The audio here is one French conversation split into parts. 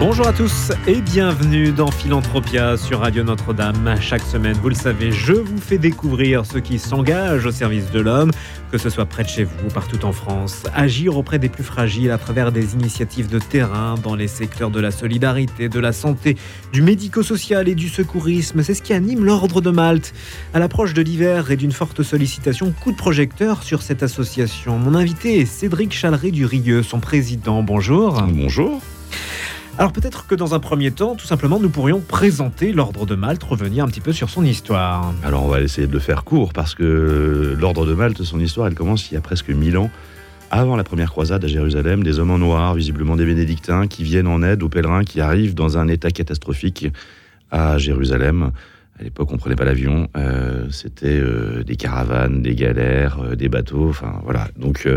Bonjour à tous et bienvenue dans Philanthropia sur Radio Notre-Dame. Chaque semaine, vous le savez, je vous fais découvrir ceux qui s'engagent au service de l'homme, que ce soit près de chez vous, partout en France. Agir auprès des plus fragiles à travers des initiatives de terrain dans les secteurs de la solidarité, de la santé, du médico-social et du secourisme, c'est ce qui anime l'Ordre de Malte. À l'approche de l'hiver et d'une forte sollicitation, coup de projecteur sur cette association. Mon invité est Cédric Chalery du Rieux, son président. Bonjour. Bonjour. Alors peut-être que dans un premier temps, tout simplement, nous pourrions présenter l'Ordre de Malte, revenir un petit peu sur son histoire. Alors on va essayer de le faire court parce que l'Ordre de Malte, son histoire, elle commence il y a presque 1000 ans. Avant la première croisade à Jérusalem, des hommes en noir, visiblement des bénédictins, qui viennent en aide aux pèlerins qui arrivent dans un état catastrophique à Jérusalem. À l'époque, on prenait pas l'avion. Euh, C'était euh, des caravanes, des galères, euh, des bateaux. Enfin, voilà. Donc,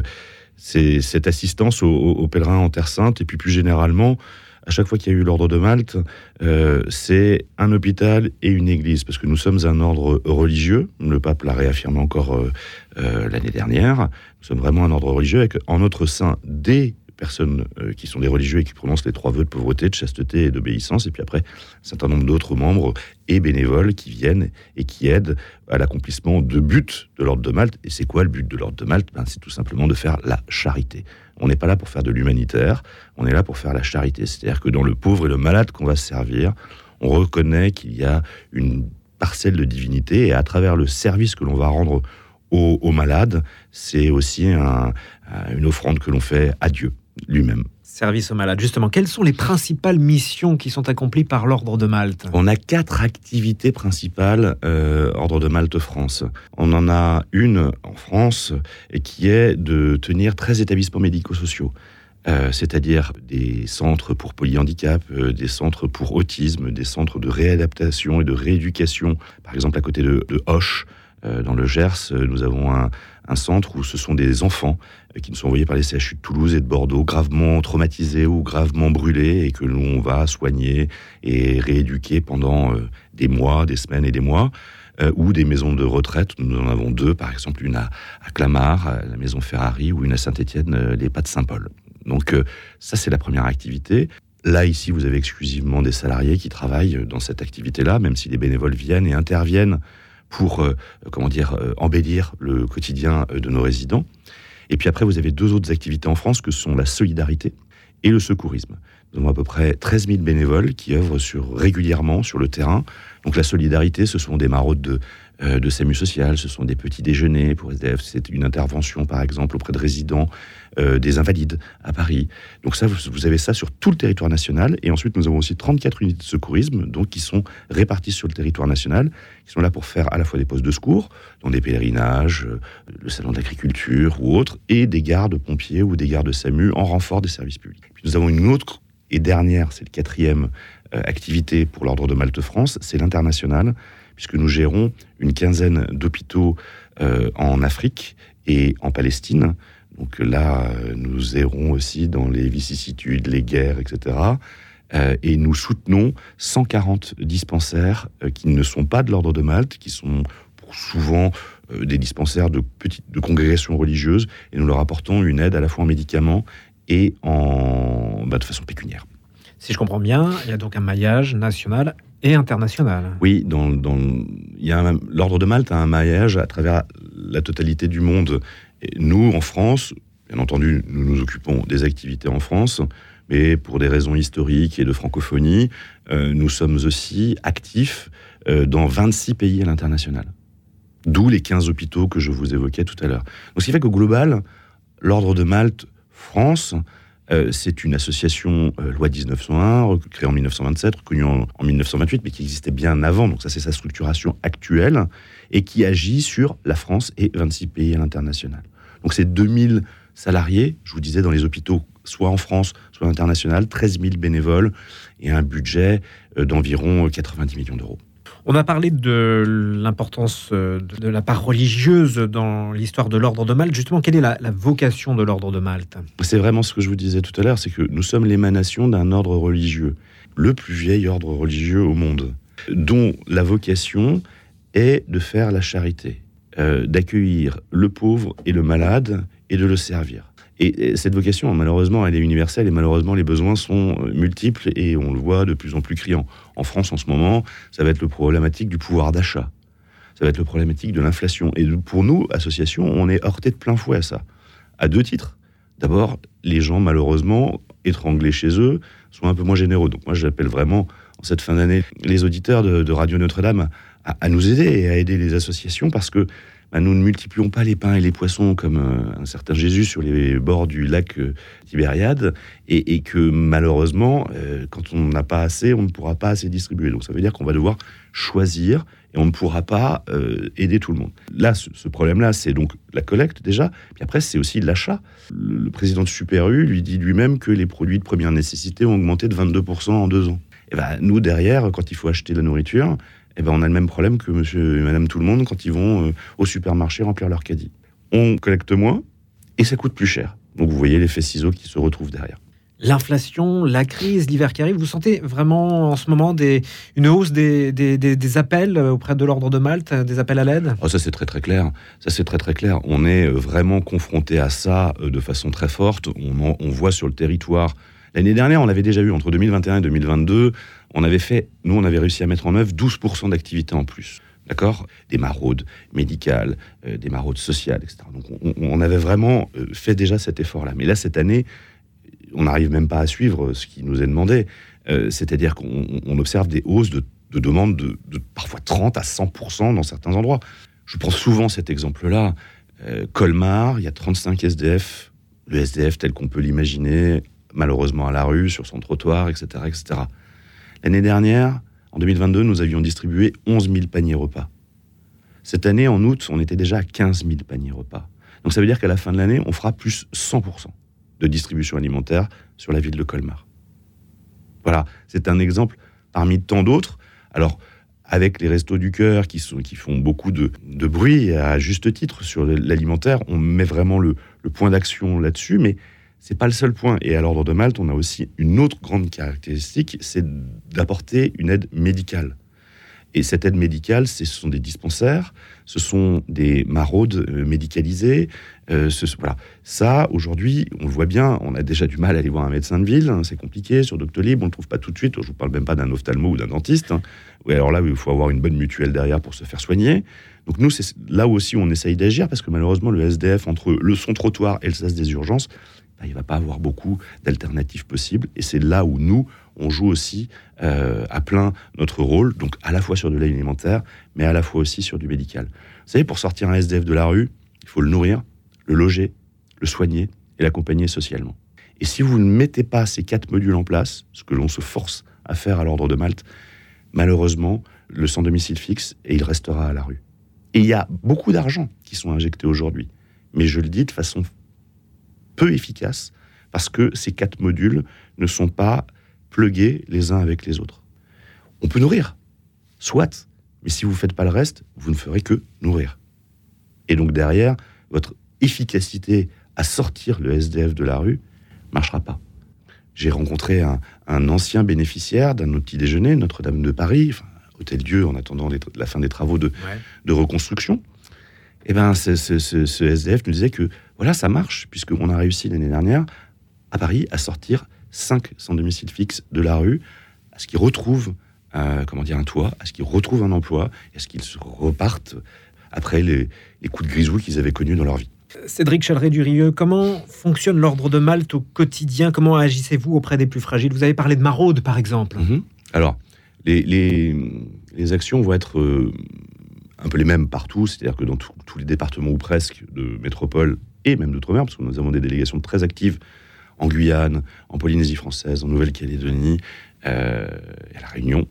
c'est cette assistance aux, aux, pèlerins en Terre Sainte. Et puis, plus généralement, à chaque fois qu'il y a eu l'ordre de Malte, euh, c'est un hôpital et une église, parce que nous sommes un ordre religieux. Le pape l'a réaffirmé encore euh, euh, l'année dernière. Nous sommes vraiment un ordre religieux avec en notre sein des personnes euh, qui sont des religieux et qui prononcent les trois vœux de pauvreté, de chasteté et d'obéissance, et puis après un certain nombre d'autres membres et bénévoles qui viennent et qui aident à l'accomplissement de buts de l'ordre de Malte. Et c'est quoi le but de l'ordre de Malte? Ben, C'est tout simplement de faire la charité. On n'est pas là pour faire de l'humanitaire, on est là pour faire la charité. C'est-à-dire que dans le pauvre et le malade qu'on va se servir, on reconnaît qu'il y a une parcelle de divinité et à travers le service que l'on va rendre aux, aux malades, c'est aussi un, une offrande que l'on fait à Dieu lui-même. Service aux malades. Justement, quelles sont les principales missions qui sont accomplies par l'Ordre de Malte? On a quatre activités principales, euh, Ordre de Malte France. On en a une en France et qui est de tenir 13 établissements médico-sociaux. Euh, c'est-à-dire des centres pour polyhandicap, euh, des centres pour autisme, des centres de réadaptation et de rééducation. Par exemple, à côté de, de Hoche, dans le Gers, nous avons un, un centre où ce sont des enfants qui nous sont envoyés par les CHU de Toulouse et de Bordeaux, gravement traumatisés ou gravement brûlés, et que l'on va soigner et rééduquer pendant euh, des mois, des semaines et des mois. Euh, ou des maisons de retraite, nous en avons deux, par exemple une à, Clamart, la maison Ferrari, ou une à Saint-Étienne, euh, les pas de Saint-Paul. Donc euh, ça, c'est la première activité. Là, ici, vous avez exclusivement des salariés qui travaillent dans cette activité-là, même si les bénévoles viennent et interviennent pour, euh, comment dire, euh, embellir le quotidien de nos résidents. Et puis après, vous avez deux autres activités en France que sont la solidarité et le secourisme. Nous avons à peu près 13 000 bénévoles qui œuvrent sur, régulièrement sur le terrain. Donc la solidarité, ce sont des maraudes de, euh, de SAMU social, ce sont des petits déjeuners pour SDF, c'est une intervention par exemple auprès de résidents, euh, des invalides à Paris. Donc ça, vous, avez ça sur tout le territoire national. Et ensuite, nous avons aussi 34 unités de secourisme, donc qui sont réparties sur le territoire national, qui sont là pour faire à la fois des postes de secours, dans des pèlerinages, euh, le salon d'agriculture ou autres, et des gardes pompiers ou des gardes SAMU en renfort des services publics. Nous avons une autre et dernière, c'est le quatrième activité pour l'Ordre de Malte France, c'est l'international, puisque nous gérons une quinzaine d'hôpitaux euh, en Afrique et en Palestine. Donc là, euh, nous errons aussi dans les vicissitudes, les guerres, etc. Euh, et nous soutenons 140 dispensaires qui ne sont pas de l'Ordre de Malte, qui sont souvent des dispensaires de, petites, congrégations religieuses, et nous leur apportons une aide à la fois en médicaments et en, bah, de façon pécuniaire. Si je comprends bien, il y a donc un maillage national et international. Oui, dans, l'ordre de Malte a un maillage à travers la totalité du monde. Et nous, en France, bien entendu, nous nous occupons des activités en France, mais pour des raisons historiques et de francophonie, euh, nous sommes aussi actifs euh, dans 26 pays à l'international. D'où les 15 hôpitaux que je vous évoquais tout à l'heure. Donc, ce qui fait qu'au global, l'ordre de Malte France euh, c'est une association euh, loi 1901, créée en 1927, reconnue en, en, 1928, mais qui existait bien avant. Donc ça, c'est sa structuration actuelle et qui agit sur la France et 26 pays à l'international. Donc c'est 2000 salariés, je vous disais, dans les hôpitaux, soit en France, soit à l'international, 13 000 bénévoles et un budget euh, d'environ 90 millions d'euros. On a parlé de l'importance euh, de la part religieuse dans l'histoire de l'ordre de Malte. Justement, quelle est la, vocation de l'ordre de Malte? C'est vraiment ce que je vous disais tout à l'heure, c'est que nous sommes l'émanation d'un ordre religieux, le plus vieil ordre religieux au monde, dont la vocation est de faire la charité, euh, d'accueillir le pauvre et le malade et de le servir. Et cette vocation, malheureusement, elle est universelle et malheureusement, les besoins sont euh, multiples et on le voit de plus en plus criant. En France, en ce moment, ça va être le problématique du pouvoir d'achat. Ça va être le problématique de l'inflation. Et pour nous, associations, on est heurté de plein fouet à ça. À deux titres. D'abord, les gens, malheureusement, étranglés chez eux, sont un peu moins généreux. Donc moi, j'appelle vraiment, en cette fin d'année, les auditeurs de, Radio Notre-Dame à, à, nous aider et à aider les associations parce que bah, nous ne multiplions pas les pains et les poissons comme euh, un certain Jésus sur les bords du lac euh, Tibériade, et, que malheureusement, euh, quand on n'a pas assez, on ne pourra pas assez distribuer. Donc ça veut dire qu'on va devoir choisir et on ne pourra pas aider tout le monde. Là, ce, problème-là, c'est donc la collecte déjà, puis après, c'est aussi l'achat. Le, président de Super U lui dit lui-même que les produits de première nécessité ont augmenté de 22% en deux ans. Et ben, nous, derrière, quand il faut acheter de la nourriture, eh ben, on a le même problème que monsieur et madame tout le monde quand ils vont euh, au supermarché remplir leur caddie. On collecte moins et ça coûte plus cher. Donc vous voyez l'effet ciseau qui se retrouve derrière. L'inflation, la crise, l'hiver qui arrive, vous sentez vraiment en ce moment des, une hausse des, des, appels auprès de l'ordre de Malte, des appels à l'aide? Oh, Ça c'est très très clair. Ça c'est très très clair. On est euh, vraiment confronté à ça euh, de façon très forte. On, on voit sur le territoire. L'année dernière, on l'avait déjà eu entre 2021 et 2022 on avait fait, nous, on avait réussi à mettre en œuvre 12% d'activité en plus. D'accord? Des maraudes médicales, euh, des maraudes sociales, etc. Donc on, avait vraiment euh, fait déjà cet effort-là. Mais là, cette année, on n'arrive même pas à suivre ce qui nous est demandé. Euh, c'est-à-dire qu'on observe des hausses de, demandes de, parfois 30 à 100% dans certains endroits. Je prends souvent cet exemple-là. Colmar, il y a 35 SDF, le SDF tel qu'on peut l'imaginer, malheureusement à la rue, sur son trottoir, etc. etc. L'année dernière, en 2022, nous avions distribué 11 000 paniers repas. Cette année, en août, on était déjà à 15 000 paniers repas. Donc ça veut dire qu'à la fin de l'année, on fera plus 100% de distribution alimentaire sur la ville de Colmar. Voilà, c'est un exemple parmi tant d'autres. Alors, avec les restos du cœur qui, font beaucoup de, bruit à juste titre sur l'alimentaire, on met vraiment le, le point d'action là-dessus, mais c'est pas le seul point. Et à l'ordre de Malte, on a aussi une autre grande caractéristique, c'est d'apporter une aide médicale. Et cette aide médicale, ce sont des dispensaires, ce sont des maraudes euh, médicalisées. Euh, voilà. Ça, aujourd'hui, on le voit bien, on a déjà du mal à aller voir un médecin de ville, hein, c'est compliqué. Sur Doctolib, on ne le trouve pas tout de suite. Je ne vous parle même pas d'un ophtalmo ou d'un dentiste. Hein. alors là, il faut avoir une bonne mutuelle derrière pour se faire soigner. Donc nous, c'est là aussi où on essaye d'agir, parce que malheureusement, le SDF, entre le son trottoir et le SAS des urgences, il ne va pas avoir beaucoup d'alternatives possibles. Et c'est là où nous, on joue aussi euh, à plein notre rôle, donc à la fois sur de l'alimentaire, mais à la fois aussi sur du médical. Vous savez, pour sortir un SDF de la rue, il faut le nourrir, le loger, le soigner et l'accompagner socialement. Et si vous ne mettez pas ces quatre modules en place, ce que l'on se force à faire à l'ordre de Malte, malheureusement, le sans domicile fixe et il restera à la rue. Et il y a beaucoup d'argent qui sont injectés aujourd'hui. Mais je le dis de façon peu efficace parce que ces quatre modules ne sont pas plugués les uns avec les autres. On peut nourrir, soit, mais si vous ne faites pas le reste, vous ne ferez que nourrir. Et donc derrière, votre efficacité à sortir le SDF de la rue marchera pas. J'ai rencontré un, ancien bénéficiaire d'un petit déjeuner, Notre-Dame de Paris, Hôtel Dieu, en attendant la fin des travaux de, de reconstruction. Et eh ben, ce, ce, SDF nous disait que voilà, ça marche, puisqu'on a réussi l'année dernière à Paris à sortir 5 sans domicile fixe de la rue, à ce qu'ils retrouvent euh, comment dire, un toit, à ce qu'ils retrouvent un emploi, et à ce qu'ils repartent après les, coups de grisou qu'ils avaient connus dans leur vie. Cédric Chaleret-Durieux, comment fonctionne l'ordre de Malte au quotidien? Comment agissez-vous auprès des plus fragiles? Vous avez parlé de maraude, par exemple. Mhm. Alors, les, les, actions vont être euh, un peu les mêmes partout, c'est-à-dire que dans tous les départements ou presque de métropole et même d'outre-mer, parce que nous avons des délégations très actives en Guyane, en Polynésie française, en Nouvelle-Calédonie, euh, à La Réunion.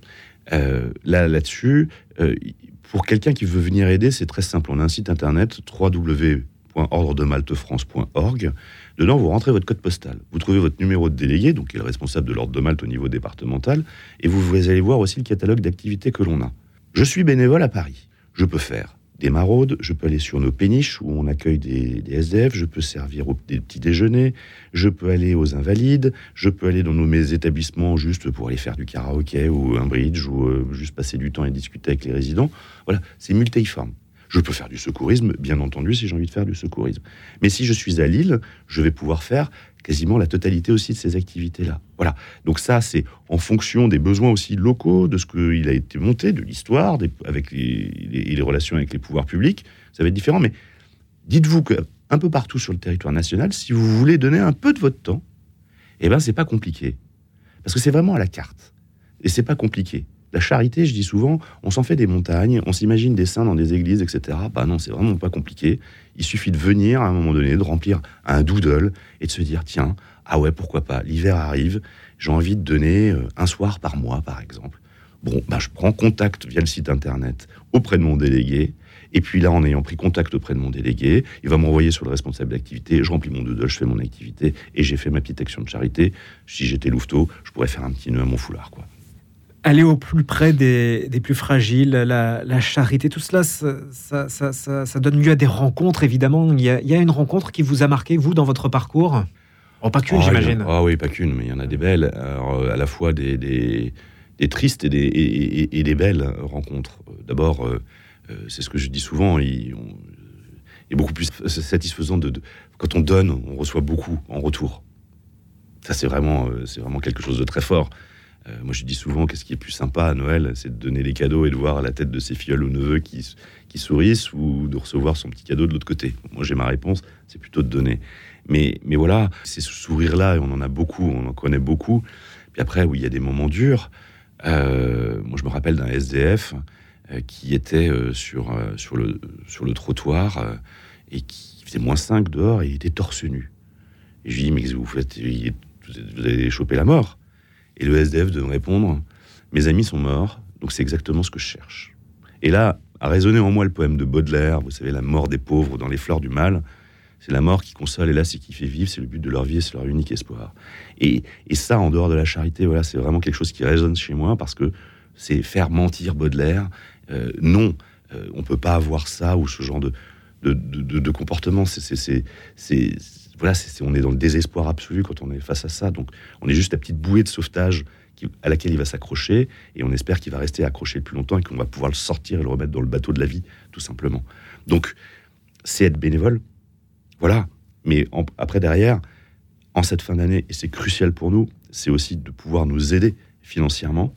Euh, là, là-dessus, euh, pour quelqu'un qui veut venir aider, c'est très simple. On a un site internet www.ordredemaltefrance.org. Dedans, vous rentrez votre code postal. Vous trouvez votre numéro de délégué, donc qui est le responsable de l'ordre de Malte au niveau départemental, et vous, vous allez voir aussi le catalogue d'activités que l'on a. Je suis bénévole à Paris. Je peux faire des maraudes, je peux aller sur nos péniches où on accueille des, SDF, je peux servir au, des petits déjeuners, je peux aller aux invalides, je peux aller dans nos mes établissements juste pour aller faire du karaoké ou un bridge ou euh, juste passer du temps et discuter avec les résidents. Voilà, c'est multiforme. Je peux faire du secourisme, bien entendu, si j'ai envie de faire du secourisme. Mais si je suis à Lille, je vais pouvoir faire quasiment la totalité aussi de ces activités-là. Voilà. Donc ça, c'est en fonction des besoins aussi locaux, de ce qu'il a été monté, de l'histoire, avec les, relations avec les pouvoirs publics. Ça va être différent, mais dites-vous que un peu partout sur le territoire national, si vous voulez donner un peu de votre temps, eh ben c'est pas compliqué, parce que c'est vraiment à la carte et c'est pas compliqué. La charité, je dis souvent, on s'en fait des montagnes, on s'imagine des saints dans des églises, etc. Bah non, c'est vraiment pas compliqué. Il suffit de venir à un moment donné, de remplir un doodle et de se dire tiens, ah ouais, pourquoi pas, l'hiver arrive, j'ai envie de donner euh, un soir par mois, par exemple. Bon, bah, je prends contact via le site internet auprès de mon délégué. Et puis là, en ayant pris contact auprès de mon délégué, il va m'envoyer sur le responsable d'activité. Je remplis mon doodle, je fais mon activité et j'ai fait ma petite action de charité. Si j'étais louveteau, je pourrais faire un petit nœud à mon foulard, quoi aller au plus près des, plus fragiles, la, charité, tout cela, ça, donne lieu à des rencontres, évidemment. Il y, a, une rencontre qui vous a marqué, vous, dans votre parcours? Oh, Pas qu'une, ah, j'imagine. Ah oui, pas qu'une, mais il y en a des belles. Euh, à la fois des, des, tristes et des, et, des, belles rencontres. D'abord, euh, euh, c'est ce que je dis souvent, il, est beaucoup plus satisfaisant de, quand on donne, on reçoit beaucoup en retour. Ça, c'est vraiment, c'est vraiment quelque chose de très fort. Euh, moi, je dis souvent qu'est-ce qui est plus sympa à Noël, c'est de donner les cadeaux et de voir la tête de ses filleuls ou neveux qui, sourissent ou de recevoir son petit cadeau de l'autre côté. Moi, j'ai ma réponse, c'est plutôt de donner. Mais, voilà, c'est ce sourire-là, et on en a beaucoup, on en connaît beaucoup. Puis après, oui, il y a des moments durs. Euh, moi, je me rappelle d'un SDF euh, qui était sur, le, trottoir et qui faisait moins 5 dehors et il était torse nu. Je lui dis, mais vous faites? Vous avez chopé la mort. Et le SDF de répondre Mes amis sont morts, donc c'est exactement ce que je cherche. Et là, a résonné en moi le poème de Baudelaire, vous savez, la mort des pauvres dans les fleurs du mal. C'est la mort qui console, et là, c'est qui fait vivre, c'est le but de leur vie, et c'est leur unique espoir. Et, ça, en dehors de la charité, voilà, c'est vraiment quelque chose qui résonne chez moi parce que c'est faire mentir Baudelaire. Euh, non, euh, on peut pas avoir ça ou ce genre de, de, de comportement. Voilà, on est dans le désespoir absolu quand on est face à ça. Donc, on est juste la petite bouée de sauvetage à laquelle il va s'accrocher, et on espère qu'il va rester accroché le plus longtemps et qu'on va pouvoir le sortir et le remettre dans le bateau de la vie, tout simplement. Donc, c'est être bénévole, voilà. Mais après, derrière, en cette fin d'année, et c'est crucial pour nous, c'est aussi de pouvoir nous aider financièrement.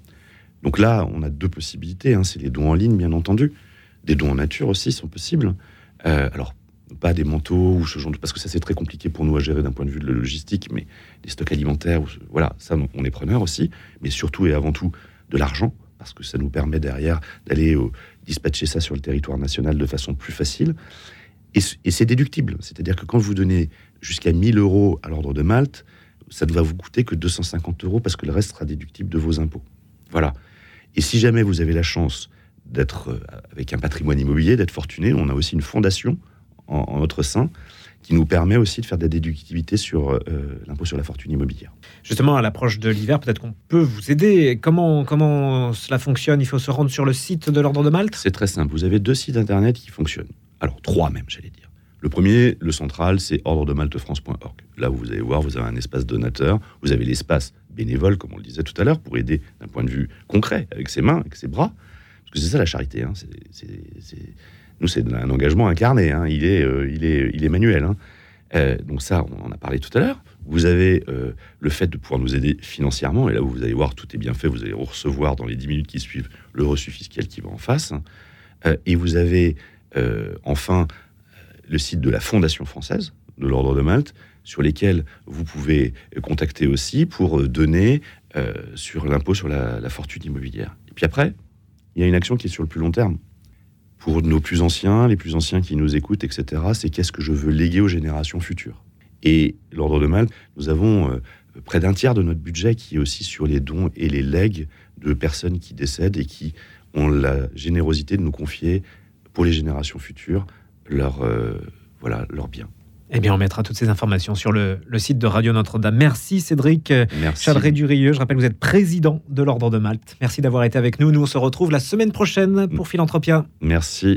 Donc là, on a deux possibilités. Hein. c'est les dons en ligne, bien entendu. Des dons en nature aussi sont possibles. Euh, alors, pas des manteaux ou ce genre de... Parce que ça, c'est très compliqué pour nous à gérer d'un point de vue de la logistique, mais des stocks alimentaires, voilà, ça, on est preneur aussi, mais surtout et avant tout de l'argent, parce que ça nous permet derrière d'aller dispatcher ça sur le territoire national de façon plus facile. Et, c'est déductible, c'est-à-dire que quand vous donnez jusqu'à 1000 euros à l'ordre de Malte, ça ne va vous coûter que 250 euros parce que le reste sera déductible de vos impôts. Voilà. Et si jamais vous avez la chance d'être euh, avec un patrimoine immobilier, d'être fortuné, on a aussi une fondation en, notre sein qui nous permet aussi de faire de la déductibilité sur euh, l'impôt sur la fortune immobilière. Justement, à l'approche de l'hiver, peut-être qu'on peut vous aider. Comment, comment cela fonctionne? Il faut se rendre sur le site de l'Ordre de Malte? C'est très simple. Vous avez deux sites internet qui fonctionnent. Alors, trois même, j'allais dire. Le premier, le central, c'est ordredemaltefrance.org. Là, vous allez voir, vous avez un espace donateur, vous avez l'espace bénévole, comme on le disait tout à l'heure, pour aider d'un point de vue concret, avec ses mains, avec ses bras. Parce que c'est ça la charité. Hein. C'est c'est un engagement incarné. Hein. Il, est, euh, il, est, il est manuel. Hein. Euh, donc ça, on en a parlé tout à l'heure. Vous avez euh, le fait de pouvoir nous aider financièrement, et là vous allez voir, tout est bien fait, vous allez recevoir dans les 10 minutes qui suivent le reçu fiscal qui va en face. et vous avez enfin le site de la Fondation française de l'Ordre de Malte, sur lesquels vous pouvez contacter aussi pour donner sur l'impôt sur la fortune immobilière. Et puis après, il y a une action qui est sur le plus long terme pour nos plus anciens, les plus anciens qui nous écoutent, etc., c'est qu'est-ce que je veux léguer aux générations futures. Et l'Ordre de Malte, nous avons euh, près d'un tiers de notre budget qui est aussi sur les dons et les legs de personnes qui décèdent et qui ont la générosité de nous confier pour les générations futures euh, voilà, leurs biens. Eh bien, on mettra toutes ces informations sur le, le site de Radio Notre-Dame. Merci Cédric Merci. Chadré-Durieux. Je rappelle que vous êtes président de l'Ordre de Malte. Merci d'avoir été avec nous. Nous, on se retrouve la semaine prochaine pour Philanthropia. Merci.